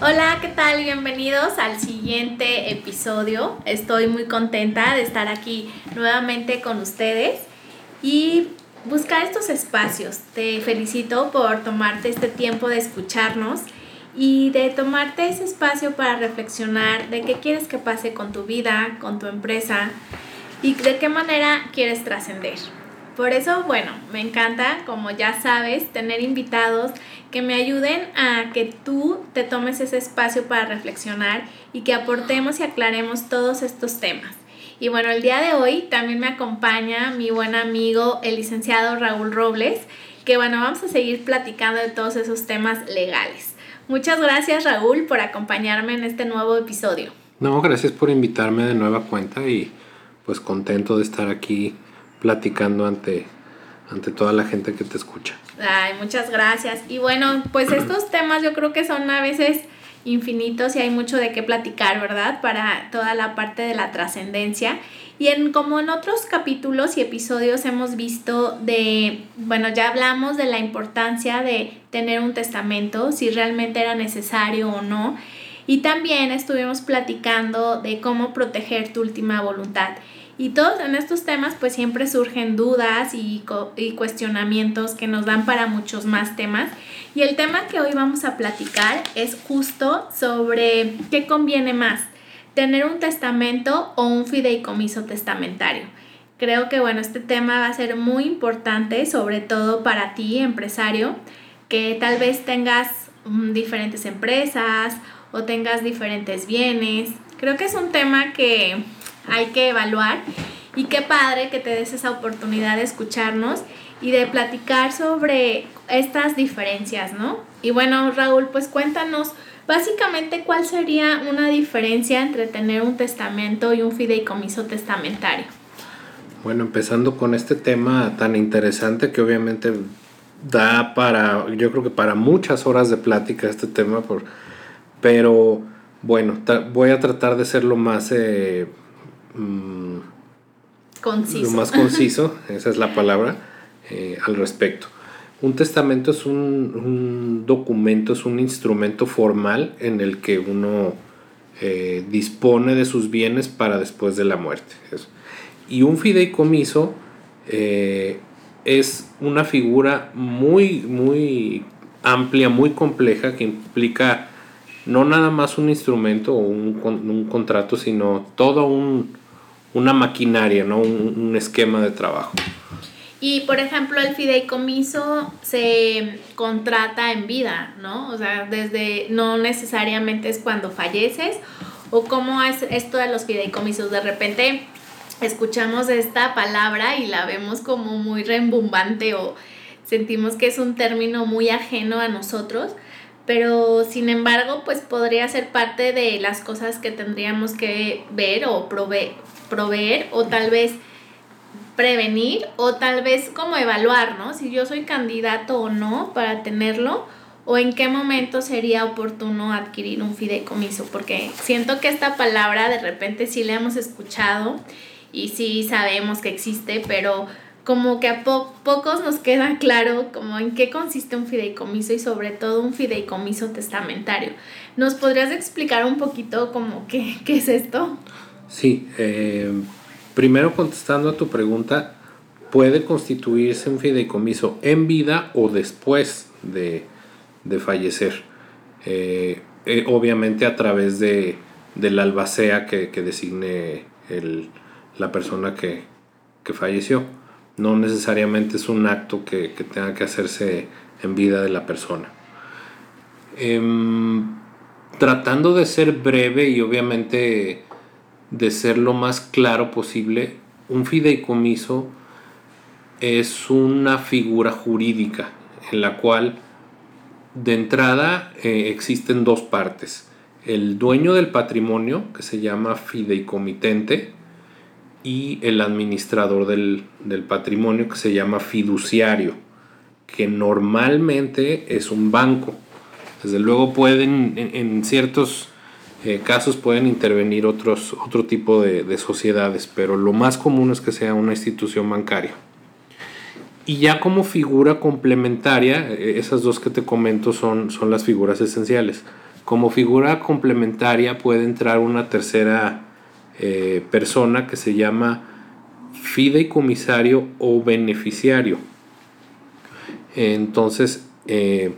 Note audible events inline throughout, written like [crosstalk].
Hola, ¿qué tal? Bienvenidos al siguiente episodio. Estoy muy contenta de estar aquí nuevamente con ustedes y buscar estos espacios. Te felicito por tomarte este tiempo de escucharnos y de tomarte ese espacio para reflexionar de qué quieres que pase con tu vida, con tu empresa y de qué manera quieres trascender. Por eso, bueno, me encanta, como ya sabes, tener invitados que me ayuden a que tú te tomes ese espacio para reflexionar y que aportemos y aclaremos todos estos temas. Y bueno, el día de hoy también me acompaña mi buen amigo, el licenciado Raúl Robles, que bueno, vamos a seguir platicando de todos esos temas legales. Muchas gracias Raúl por acompañarme en este nuevo episodio. No, gracias por invitarme de nueva cuenta y pues contento de estar aquí platicando ante, ante toda la gente que te escucha. Ay, muchas gracias. Y bueno, pues estos [clears throat] temas yo creo que son a veces infinitos y hay mucho de qué platicar, ¿verdad? Para toda la parte de la trascendencia. Y en como en otros capítulos y episodios hemos visto de, bueno, ya hablamos de la importancia de tener un testamento, si realmente era necesario o no. Y también estuvimos platicando de cómo proteger tu última voluntad. Y todos en estos temas pues siempre surgen dudas y, y, cuestionamientos que nos dan para muchos más temas. Y el tema que hoy vamos a platicar es justo sobre qué conviene más, tener un testamento o un fideicomiso testamentario. Creo que bueno, este tema va a ser muy importante, sobre todo para ti, empresario, que tal vez tengas mm, diferentes empresas o tengas diferentes bienes. Creo que es un tema que hay que evaluar. Y qué padre que te des esa oportunidad de escucharnos y de platicar sobre estas diferencias, ¿no? Y bueno, Raúl, pues cuéntanos básicamente cuál sería una diferencia entre tener un testamento y un fideicomiso testamentario. Bueno, empezando con este tema tan interesante que obviamente da para, yo creo que para muchas horas de plática este tema, por, pero bueno, voy a tratar de ser lo más... Eh, Mm, conciso. Lo más conciso, [laughs] esa es la palabra, eh, al respecto. Un testamento es un, documento, es un instrumento formal en el que uno eh, dispone de sus bienes para después de la muerte. Y un fideicomiso eh, es una figura muy, muy amplia, muy compleja, que implica no nada más un instrumento o un, un contrato, sino todo un, una maquinaria, ¿no? Un, esquema de trabajo. Y por ejemplo, el fideicomiso se contrata en vida, ¿no? O sea, desde no necesariamente es cuando falleces o cómo es esto de los fideicomisos. De repente escuchamos esta palabra y la vemos como muy rembumbante o sentimos que es un término muy ajeno a nosotros, pero sin embargo, pues podría ser parte de las cosas que tendríamos que ver o proveer proveer o tal vez prevenir o tal vez como evaluar, ¿no? Si yo soy candidato o no para tenerlo o en qué momento sería oportuno adquirir un fideicomiso, porque siento que esta palabra de repente sí la hemos escuchado y sí sabemos que existe, pero como que a pocos nos queda claro como en qué consiste un fideicomiso y sobre todo un fideicomiso testamentario. ¿Nos podrías explicar un poquito como qué, [laughs] qué es esto? Sí, eh, primero contestando a tu pregunta, puede constituirse un fideicomiso en vida o después de, fallecer. Eh, eh, obviamente a través de, la albacea que, designe la persona que, falleció. No necesariamente es un acto que, tenga que hacerse en vida de la persona. Em, tratando de ser breve y obviamente de ser lo más claro posible, un fideicomiso es una figura jurídica en la cual de entrada eh, existen dos partes. El dueño del patrimonio, que se llama fideicomitente, y el administrador del, patrimonio, que se llama fiduciario, que normalmente es un banco. Desde luego pueden, en, ciertos eh, casos pueden intervenir otros, otro tipo de, de sociedades, pero lo más común es que sea una institución bancaria. Y ya como figura complementaria, eh, esas dos que te comento son, son las figuras esenciales. Como figura complementaria puede entrar una tercera eh, persona que se llama fideicomisario o beneficiario. Entonces, eh,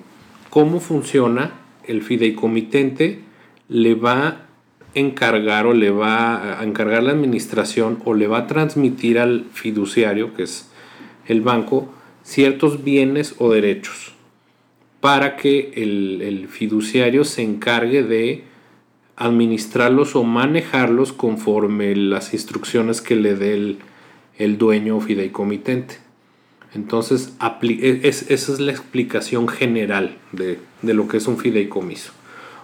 ¿cómo funciona? El fideicomitente le va a encargar o le va a encargar la administración o le va a transmitir al fiduciario, que es el banco ciertos bienes o derechos para que el, fiduciario se encargue de administrarlos o manejarlos conforme las instrucciones que le dé el, dueño o fideicomitente. Entonces, e, esa es la explicación general de, de, lo que es un fideicomiso.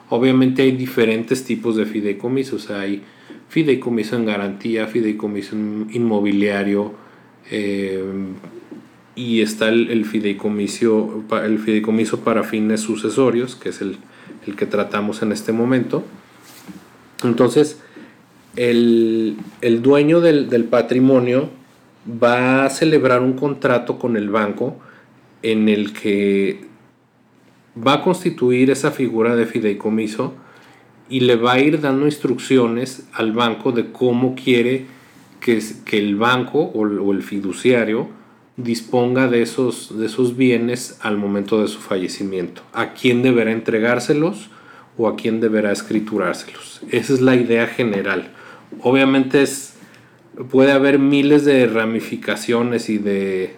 Obviamente hay diferentes tipos de fideicomisos. Hay fideicomiso en garantía, fideicomiso inmobiliario, eh, y está el, fideicomiso, el fideicomiso para fines sucesorios, que es el, que tratamos en este momento. Entonces, el, dueño del, del, patrimonio va a celebrar un contrato con el banco en el que va a constituir esa figura de fideicomiso y le va a ir dando instrucciones al banco de cómo quiere que, que el banco o el fiduciario disponga de esos, de esos bienes al momento de su fallecimiento. ¿A quién deberá entregárselos o a quién deberá escriturárselos? Esa es la idea general. Obviamente es, puede haber miles de ramificaciones y de,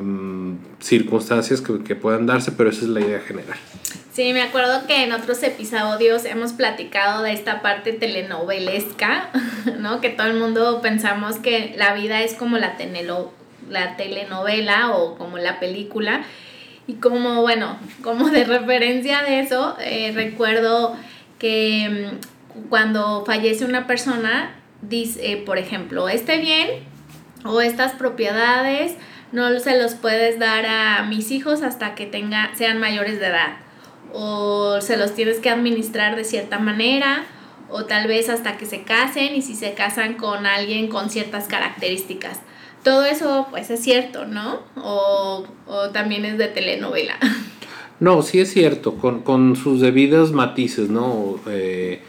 mm, circunstancias que, que puedan darse, pero esa es la idea general. Sí, me acuerdo que en otros episodios hemos platicado de esta parte telenovelesca, [laughs] ¿no? Que todo el mundo pensamos que la vida es como la la telenovela o como la película. Y como, bueno, como de referencia de eso, eh, recuerdo que mm, cuando fallece una persona, dice, eh, por ejemplo, este bien o estas propiedades no se los puedes dar a mis hijos hasta que sean mayores de edad. O se los tienes que administrar de cierta manera o tal vez hasta que se casen y si se casan con alguien con ciertas características todo eso pues es cierto, ¿no? O, también es de telenovela. [laughs] No, sí es cierto, con, sus debidas matices, ¿no? Eh,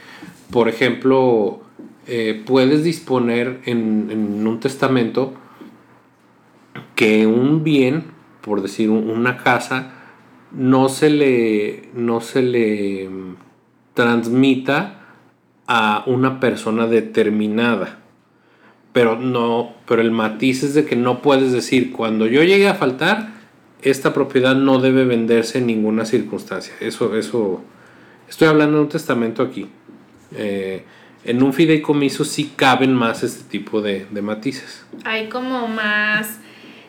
por ejemplo, eh, puedes disponer en, un testamento que un bien, por decir una casa, no se le, no se le mm, transmita a una persona determinada pero no, pero el matiz es de que no puedes decir, cuando yo llegue a faltar, esta propiedad no debe venderse en ninguna circunstancia. Eso, eso, estoy hablando de un testamento aquí. Eh, en un fideicomiso sí caben más este tipo de, matices. Hay como más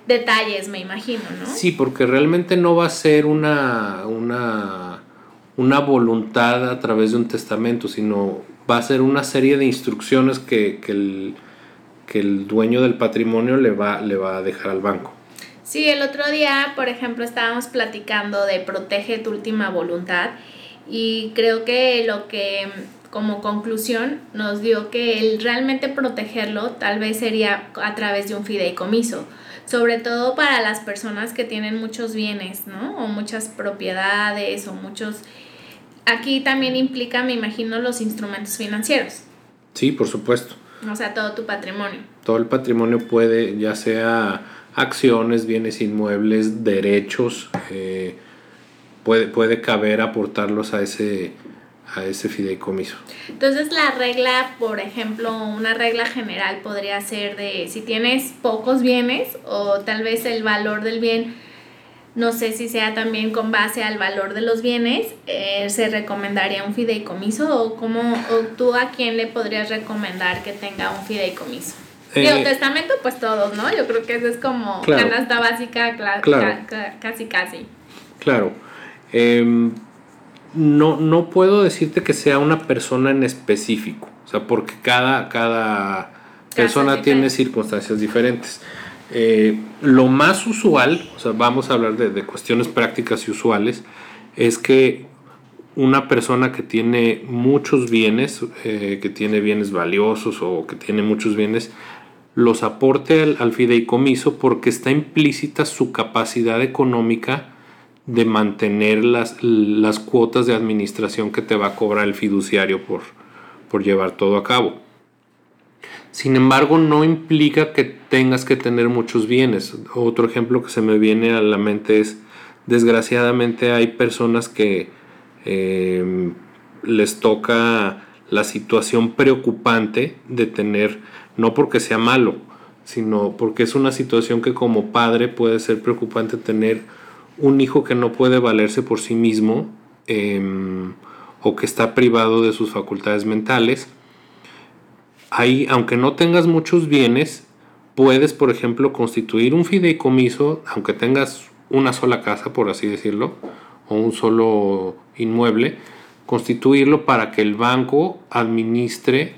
detalles, me imagino, ¿no? Sí, porque realmente no va a ser una, una, una voluntad a través de un testamento, sino va a ser una serie de instrucciones que, que el que el dueño del patrimonio le va, le va a dejar al banco. Sí, el otro día, por ejemplo, estábamos platicando de protege tu última voluntad y creo que lo que como conclusión nos dio que el realmente protegerlo tal vez sería a través de un fideicomiso, sobre todo para las personas que tienen muchos bienes, ¿no? O muchas propiedades o muchos... Aquí también implica, me imagino, los instrumentos financieros. Sí, por supuesto. O sea, todo tu patrimonio. Todo el patrimonio puede, ya sea acciones, bienes inmuebles, derechos, eh, puede, puede caber aportarlos a ese, a ese fideicomiso. Entonces la regla, por ejemplo, una regla general podría ser de si tienes pocos bienes o tal vez el valor del bien no sé si sea también con base al valor de los bienes, eh, se recomendaría un fideicomiso o cómo o tú a quién le podrías recomendar que tenga un fideicomiso. Eh, Digo, testamento, pues todos, ¿no? Yo creo que eso es como canasta básica, casi casi. Claro. Em, no, no puedo decirte que sea una persona en específico, o sea, porque cada, cada persona tiene circunstancias diferentes. Eh, lo más usual, o sea, vamos a hablar de, cuestiones prácticas y usuales, es que una persona que tiene muchos bienes, eh, que tiene bienes valiosos o que tiene muchos bienes, los aporte al, fideicomiso porque está implícita su capacidad económica de mantener las, las, cuotas de administración que te va a cobrar el fiduciario por, por llevar todo a cabo. Sin embargo, no implica que tengas que tener muchos bienes. Otro ejemplo que se me viene a la mente es, desgraciadamente hay personas que eh, les toca la situación preocupante de tener, no porque sea malo, sino porque es una situación que como padre puede ser preocupante tener un hijo que no puede valerse por sí mismo em, o que está privado de sus facultades mentales. Ahí, aunque no tengas muchos bienes, puedes, por ejemplo, constituir un fideicomiso, aunque tengas una sola casa, por así decirlo, o un solo inmueble, constituirlo para que el banco administre,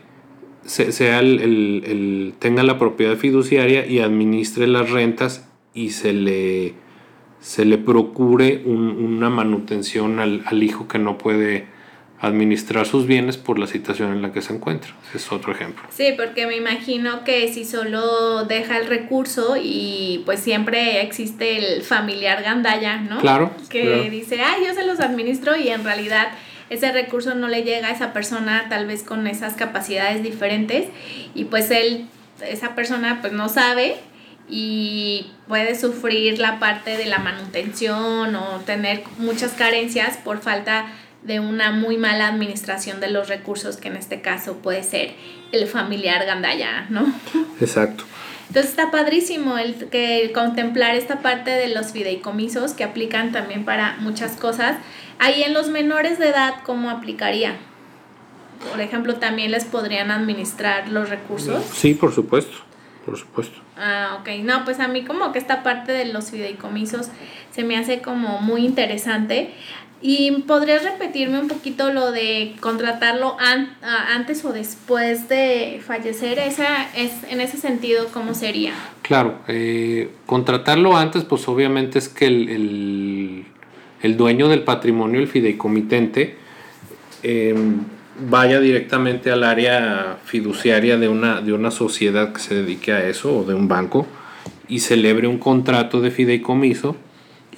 sea el, tenga la propiedad fiduciaria y administre las rentas y se le, se le procure una manutención al, al hijo que no puede administrar sus bienes por la situación en la que se encuentra. Ese es otro ejemplo. Sí, porque me imagino que si solo deja el recurso y pues siempre existe el familiar gandaya, ¿no? Claro. Que dice, ay, yo se los administro y en realidad ese recurso no le llega a esa persona tal vez con esas capacidades diferentes y pues él, esa persona pues no sabe y puede sufrir la parte de la manutención o tener muchas carencias por falta de una muy mala administración de los recursos, que en este caso puede ser el familiar gandaya, ¿no? Exacto. Entonces está padrísimo el que contemplar esta parte de los fideicomisos que aplican también para muchas cosas. Ahí en los menores de edad, ¿cómo aplicaría? Por ejemplo, también les podrían administrar los recursos. Sí, por supuesto, por supuesto. Ah, ok. No, pues a mí como que esta parte de los fideicomisos se me hace como muy interesante. ¿Y podrías repetirme un poquito lo de contratarlo antes o después de fallecer? Esa es, en ese sentido, ¿cómo sería? Claro, eh, contratarlo antes, pues obviamente es que el, dueño del patrimonio, el fideicomitente, em, vaya directamente al área fiduciaria de una, de una sociedad que se dedique a eso o de un banco y celebre un contrato de fideicomiso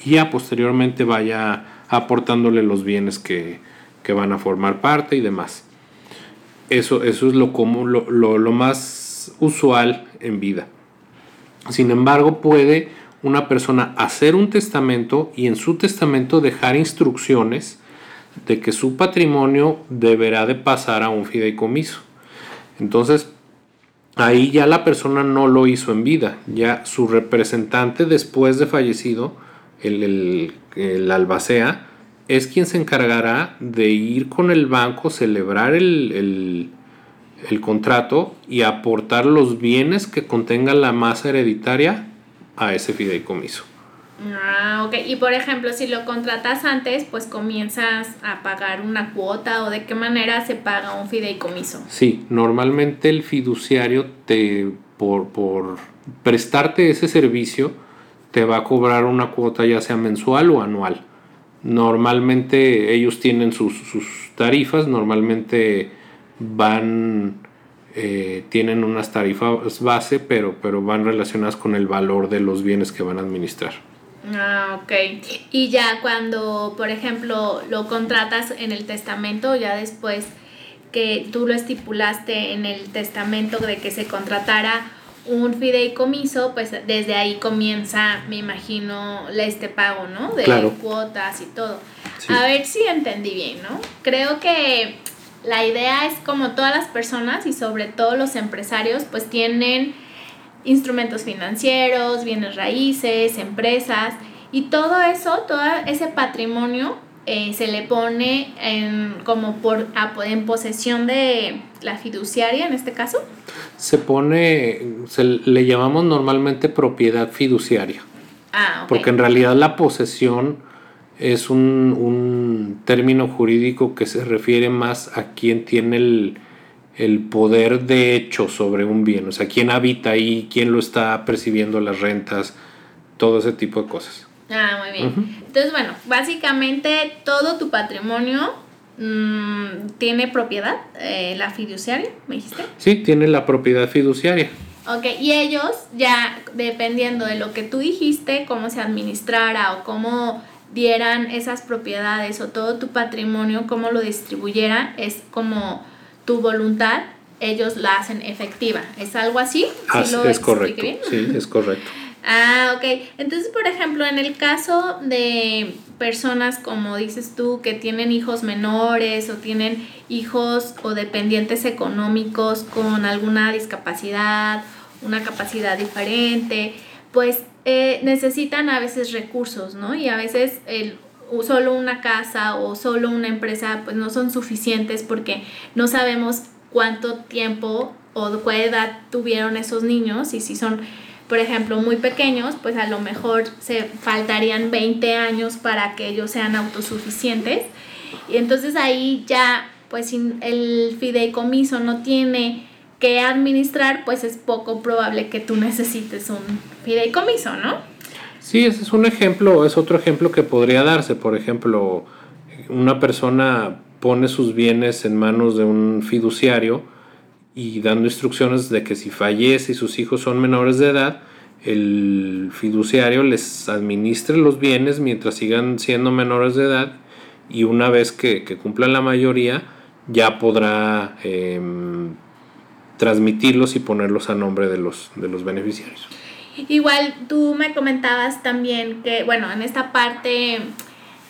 y ya posteriormente vaya aportándole los bienes que, van a formar parte y demás. Eso, eso es lo, común, lo, lo, más usual en vida. Sin embargo, puede una persona hacer un testamento y en su testamento dejar instrucciones de que su patrimonio deberá de pasar a un fideicomiso. Entonces, ahí ya la persona no lo hizo en vida, ya su representante después de fallecido, el, el, el albacea, es quien se encargará de ir con el banco, celebrar el, contrato y aportar los bienes que contenga la masa hereditaria a ese fideicomiso. Ah, ok. Y por ejemplo, si lo contratas antes, pues comienzas a pagar una cuota o de qué manera se paga un fideicomiso. Sí, normalmente el fiduciario te, por, por prestarte ese servicio, te va a cobrar una cuota ya sea mensual o anual. Normalmente ellos tienen sus, tarifas, normalmente van, eh, tienen unas tarifas base, pero, pero van relacionadas con el valor de los bienes que van a administrar. Ah, ok. Y ya cuando, por ejemplo, lo contratas en el testamento, ya después que tú lo estipulaste en el testamento de que se contratara un fideicomiso, pues desde ahí comienza, me imagino, este pago, ¿no? De cuotas y todo. A ver si entendí bien, ¿no? Creo que la idea es como todas las personas y sobre todo los empresarios, pues tienen instrumentos financieros, bienes raíces, empresas y todo eso, todo ese patrimonio eh, se le pone en, como por, en posesión de la fiduciaria en este caso? Se pone, se le llamamos normalmente propiedad fiduciaria. Ah, Porque en realidad la posesión es un, un, término jurídico que se refiere más a quien tiene el, el, poder de hecho sobre un bien, o sea, quién habita ahí, quién lo está percibiendo las rentas, todo ese tipo de cosas. Ah, muy bien. Entonces, bueno, básicamente todo tu patrimonio mmm, tiene propiedad, eh, la fiduciaria, ¿me dijiste? Sí, tiene la propiedad fiduciaria. Ok, y ellos ya dependiendo de lo que tú dijiste, cómo se administrara o cómo dieran esas propiedades o todo tu patrimonio, cómo lo distribuyeran, es como tu voluntad, ellos la hacen efectiva. ¿Es algo así? Ah, es correcto. Sí, es correcto. Ah, ok. Entonces, por ejemplo, en el caso de personas, como dices tú, que tienen hijos menores o tienen hijos o dependientes económicos con alguna discapacidad, una capacidad diferente, pues eh, necesitan a veces recursos, ¿no? Y a veces el, solo una casa o solo una empresa pues no son suficientes porque no sabemos cuánto tiempo o qué edad tuvieron esos niños y si son por ejemplo, muy pequeños, pues a lo mejor se faltarían 20 años para que ellos sean autosuficientes. Y entonces ahí ya, pues si el fideicomiso no tiene que administrar, pues es poco probable que tú necesites un fideicomiso, ¿no? Sí, ese es un ejemplo, es otro ejemplo que podría darse. Por ejemplo, una persona pone sus bienes en manos de un fiduciario, y dando instrucciones de que si fallece y sus hijos son menores de edad, el fiduciario les administre los bienes mientras sigan siendo menores de edad y una vez que, cumplan la mayoría ya podrá em, transmitirlos y ponerlos a nombre de los, de los beneficiarios. Igual tú me comentabas también que, bueno, en esta parte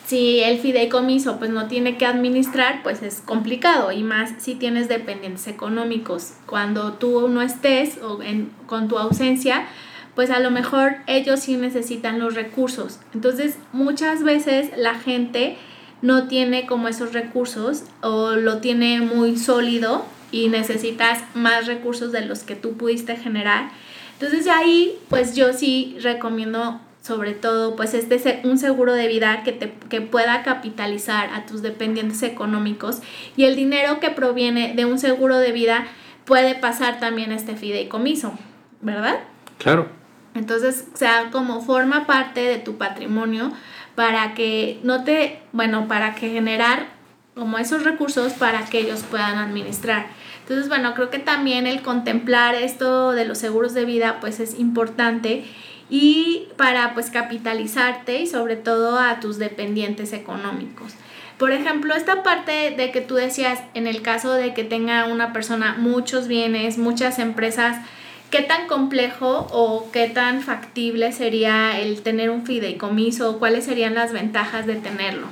si el fideicomiso pues no tiene que administrar, pues es complicado y más si tienes dependientes económicos. Cuando tú no estés o en, con tu ausencia, pues a lo mejor ellos sí necesitan los recursos. Entonces muchas veces la gente no tiene como esos recursos o lo tiene muy sólido y necesitas más recursos de los que tú pudiste generar. Entonces ahí pues yo sí recomiendo sobre todo pues este un seguro de vida que te que pueda capitalizar a tus dependientes económicos y el dinero que proviene de un seguro de vida puede pasar también a este fideicomiso, ¿verdad? Claro. Entonces, o sea, como forma parte de tu patrimonio para que no te, bueno, para que generar como esos recursos para que ellos puedan administrar. Entonces, bueno, creo que también el contemplar esto de los seguros de vida pues es importante y para pues capitalizarte y sobre todo a tus dependientes económicos. Por ejemplo, esta parte de que tú decías, en el caso de que tenga una persona muchos bienes, muchas empresas, ¿qué tan complejo o qué tan factible sería el tener un fideicomiso? ¿Cuáles serían las ventajas de tenerlo?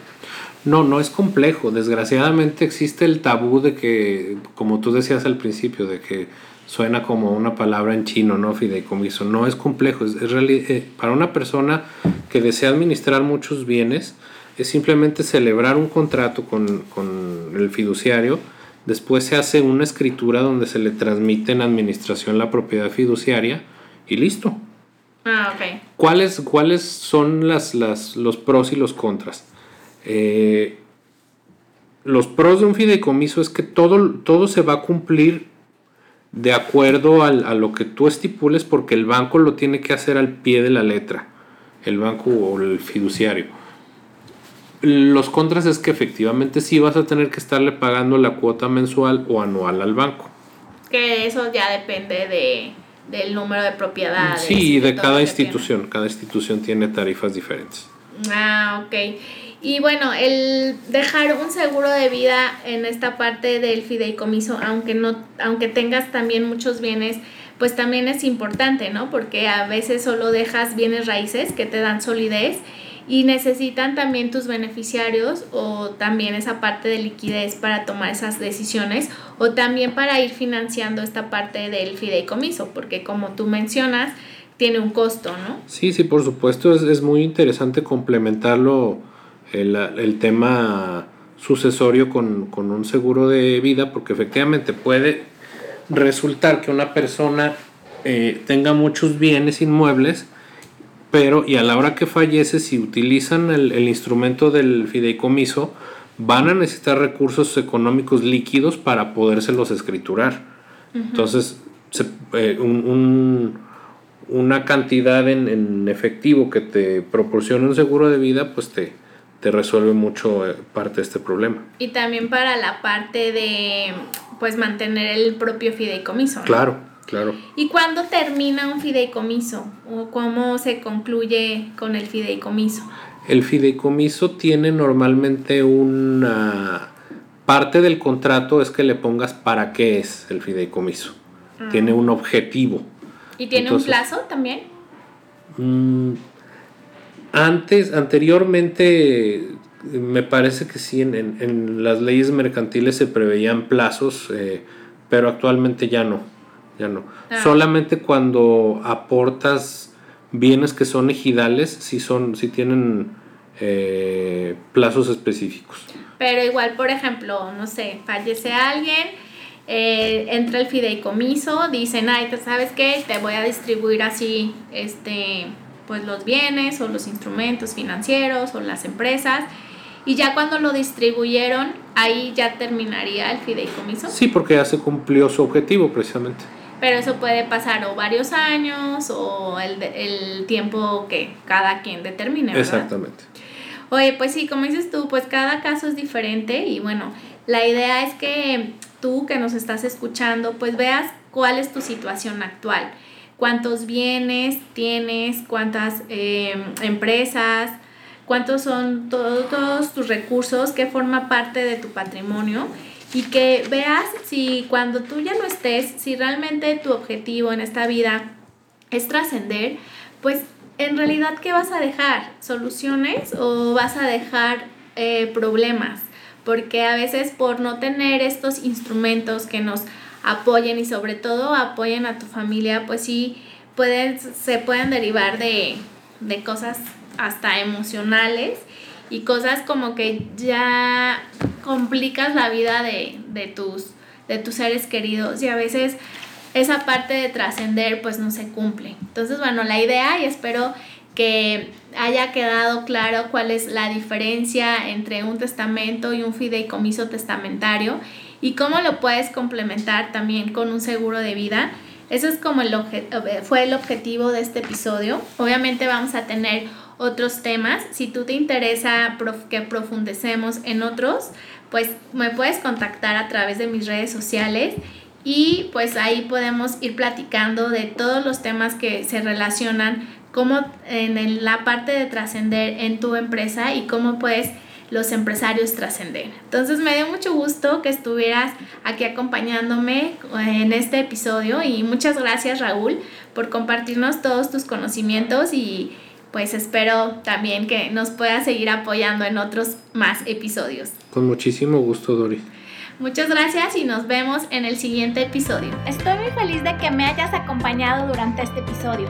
No, no es complejo. Desgraciadamente existe el tabú de que, como tú decías al principio, de que suena como una palabra en chino, ¿no? Fideicomiso. No es complejo. Es, eh, para una persona que desea administrar muchos bienes, es simplemente celebrar un contrato con, el fiduciario. Después se hace una escritura donde se le transmite en administración la propiedad fiduciaria y listo. Ah, ok. ¿Cuáles, cuáles son las, las, los pros y los contras? Eh, los pros de un fideicomiso es que todo, todo se va a cumplir de acuerdo a lo que tú estipules porque el banco lo tiene que hacer al pie de la letra, el banco o el fiduciario. Los contras es que efectivamente sí vas a tener que estarle pagando la cuota mensual o anual al banco. Que eso ya depende de, del número de propiedades. Sí, de, de cada institución. Cada institución tiene tarifas diferentes. Ah, ok. Y bueno, el dejar un seguro de vida en esta parte del fideicomiso, aunque no, aunque tengas también muchos bienes, pues también es importante, ¿no? Porque a veces solo dejas bienes raíces que te dan solidez y necesitan también tus beneficiarios o también esa parte de liquidez para tomar esas decisiones o también para ir financiando esta parte del fideicomiso, porque como tú mencionas, tiene un costo, ¿no? Sí, sí, por supuesto, es, es muy interesante complementarlo el, tema sucesorio con, un seguro de vida, porque efectivamente puede resultar que una persona eh, tenga muchos bienes inmuebles pero y a la hora que fallece, si utilizan el, el instrumento del fideicomiso, van a necesitar recursos económicos líquidos para podérselos escriturar. Entonces, eh, un, una cantidad en, efectivo que te proporcione un seguro de vida, pues te, te resuelve mucho eh, parte de este problema. Y también para la parte de pues mantener el propio fideicomiso. Claro, claro. ¿Y cuándo termina un fideicomiso? ¿O cómo se concluye con el fideicomiso? El fideicomiso tiene normalmente una parte del contrato es que le pongas para qué es el fideicomiso. Ah. Tiene un objetivo. ¿Y tiene un plazo también? Mm, antes, anteriormente, me parece que sí, en, las leyes mercantiles se preveían plazos, eh, pero actualmente ya no. Ya no. Ah. Solamente cuando aportas bienes que son ejidales si son, si tienen eh, plazos específicos. Pero igual, por ejemplo, no sé, fallece alguien, eh, entra el fideicomiso, dicen, ay, ¿sabes qué? Te voy a distribuir así, este, pues los bienes o los instrumentos financieros o las empresas. Y ya cuando lo distribuyeron, ahí ya terminaría el fideicomiso. Sí, porque ya se cumplió su objetivo precisamente pero eso puede pasar o varios años o el, el tiempo que cada quien determine. ¿verdad? Exactamente. Oye, pues sí, como dices tú, pues cada caso es diferente y bueno, la idea es que tú que nos estás escuchando, pues veas cuál es tu situación actual, cuántos bienes tienes, cuántas em, empresas, cuántos son todos tus recursos, qué forma parte de tu patrimonio y que veas si cuando tú ya no estés, si realmente tu objetivo en esta vida es trascender, pues en realidad ¿qué vas a dejar? ¿Soluciones o vas a dejar eh, problemas? Porque a veces por no tener estos instrumentos que nos apoyen y sobre todo apoyen a tu familia, pues sí pueden, se pueden derivar de, de cosas hasta emocionales y cosas como que ya complicas la vida de, tus, de tus seres queridos y a veces esa parte de trascender pues no se cumple. Entonces, bueno, la idea y espero que haya quedado claro cuál es la diferencia entre un testamento y un fideicomiso testamentario y cómo lo puedes complementar también con un seguro de vida. Eso es como el fue el objetivo de este episodio. Obviamente vamos a tener otros temas. Si tú te interesa que profundecemos en otros, pues me puedes contactar a través de mis redes sociales y pues ahí podemos ir platicando de todos los temas que se relacionan como en la parte de trascender en tu empresa y cómo puedes los empresarios trascender. Entonces me dio mucho gusto que estuvieras aquí acompañándome en este episodio y muchas gracias Raúl por compartirnos todos tus conocimientos y pues espero también que nos puedas seguir apoyando en otros más episodios. Con muchísimo gusto, Dori. Muchas gracias y nos vemos en el siguiente episodio. Estoy muy feliz de que me hayas acompañado durante este episodio.